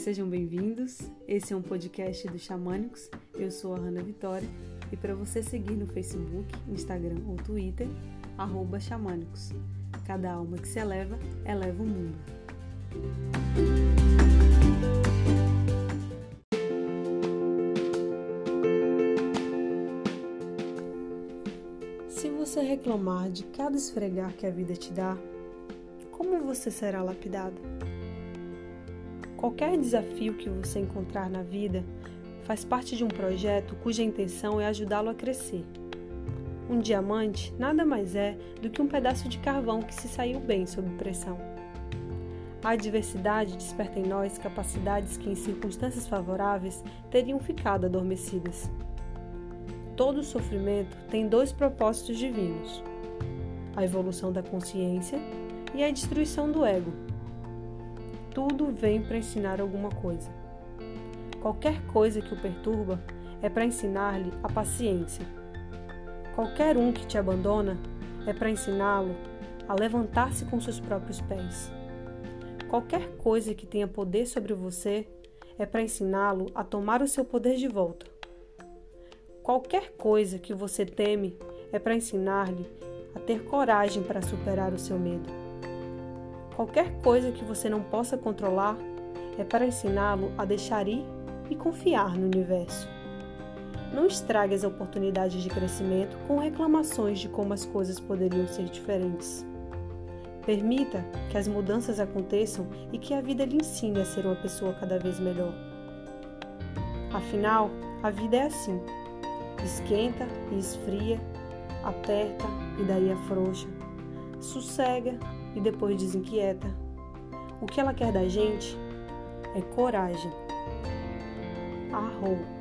Sejam bem-vindos. Esse é um podcast do Xamânicos. Eu sou a Hanna Vitória e para você seguir no Facebook, Instagram ou Twitter, Xamânicos. Cada alma que se eleva, eleva o mundo. Se você reclamar de cada esfregar que a vida te dá, como você será lapidado? Qualquer desafio que você encontrar na vida faz parte de um projeto cuja intenção é ajudá-lo a crescer. Um diamante nada mais é do que um pedaço de carvão que se saiu bem sob pressão. A adversidade desperta em nós capacidades que, em circunstâncias favoráveis, teriam ficado adormecidas. Todo sofrimento tem dois propósitos divinos: a evolução da consciência e a destruição do ego. Tudo vem para ensinar alguma coisa. Qualquer coisa que o perturba é para ensinar-lhe a paciência. Qualquer um que te abandona é para ensiná-lo a levantar-se com seus próprios pés. Qualquer coisa que tenha poder sobre você é para ensiná-lo a tomar o seu poder de volta. Qualquer coisa que você teme é para ensinar-lhe a ter coragem para superar o seu medo. Qualquer coisa que você não possa controlar é para ensiná-lo a deixar ir e confiar no universo. Não estrague as oportunidades de crescimento com reclamações de como as coisas poderiam ser diferentes. Permita que as mudanças aconteçam e que a vida lhe ensine a ser uma pessoa cada vez melhor. Afinal, a vida é assim: esquenta e esfria, aperta e daí afrouxa, sossega e depois desinquieta. O que ela quer da gente é coragem. Arrou.